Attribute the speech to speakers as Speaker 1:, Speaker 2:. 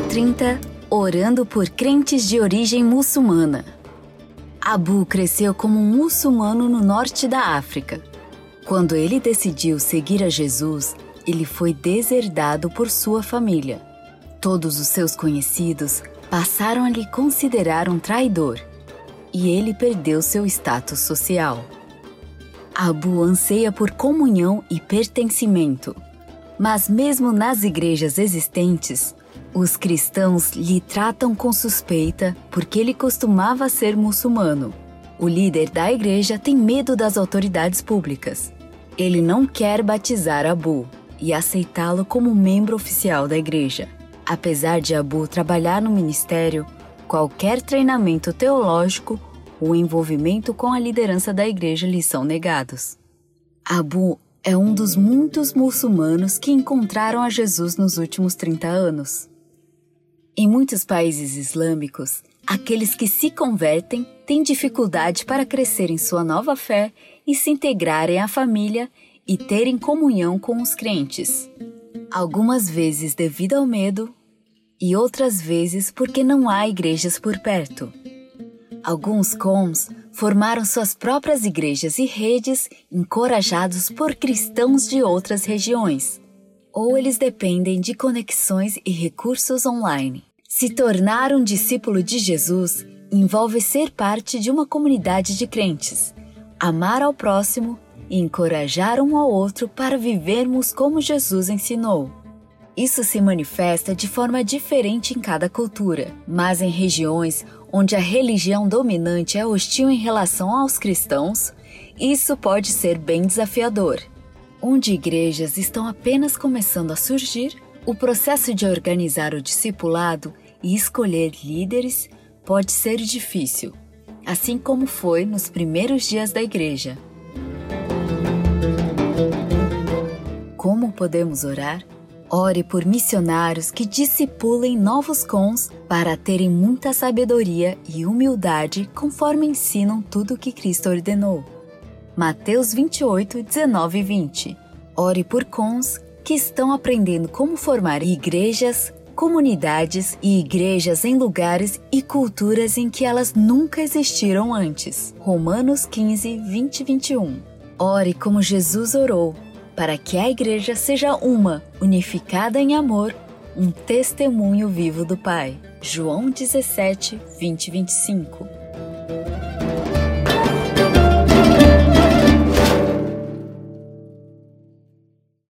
Speaker 1: 30 Orando por crentes de origem muçulmana. Abu cresceu como um muçulmano no norte da África. Quando ele decidiu seguir a Jesus, ele foi deserdado por sua família. Todos os seus conhecidos passaram a lhe considerar um traidor e ele perdeu seu status social. Abu anseia por comunhão e pertencimento. Mas, mesmo nas igrejas existentes, os cristãos lhe tratam com suspeita porque ele costumava ser muçulmano. O líder da igreja tem medo das autoridades públicas. Ele não quer batizar Abu e aceitá-lo como membro oficial da igreja. Apesar de Abu trabalhar no ministério, qualquer treinamento teológico ou envolvimento com a liderança da igreja lhe são negados. Abu é um dos muitos muçulmanos que encontraram a Jesus nos últimos 30 anos. Em muitos países islâmicos, aqueles que se convertem têm dificuldade para crescer em sua nova fé e se integrarem à família e terem comunhão com os crentes. Algumas vezes devido ao medo e outras vezes porque não há igrejas por perto. Alguns cons formaram suas próprias igrejas e redes encorajados por cristãos de outras regiões ou eles dependem de conexões e recursos online. Se tornar um discípulo de Jesus envolve ser parte de uma comunidade de crentes, amar ao próximo e encorajar um ao outro para vivermos como Jesus ensinou. Isso se manifesta de forma diferente em cada cultura, mas em regiões onde a religião dominante é hostil em relação aos cristãos, isso pode ser bem desafiador onde igrejas estão apenas começando a surgir, o processo de organizar o discipulado e escolher líderes pode ser difícil, assim como foi nos primeiros dias da igreja. Como podemos orar? Ore por missionários que discipulem novos cons para terem muita sabedoria e humildade conforme ensinam tudo o que Cristo ordenou. Mateus 28, 19 e 20. Ore por cons que estão aprendendo como formar igrejas, comunidades e igrejas em lugares e culturas em que elas nunca existiram antes. Romanos 15, 20 e 21. Ore como Jesus orou, para que a igreja seja uma, unificada em amor, um testemunho vivo do Pai. João 17, 20 e 25.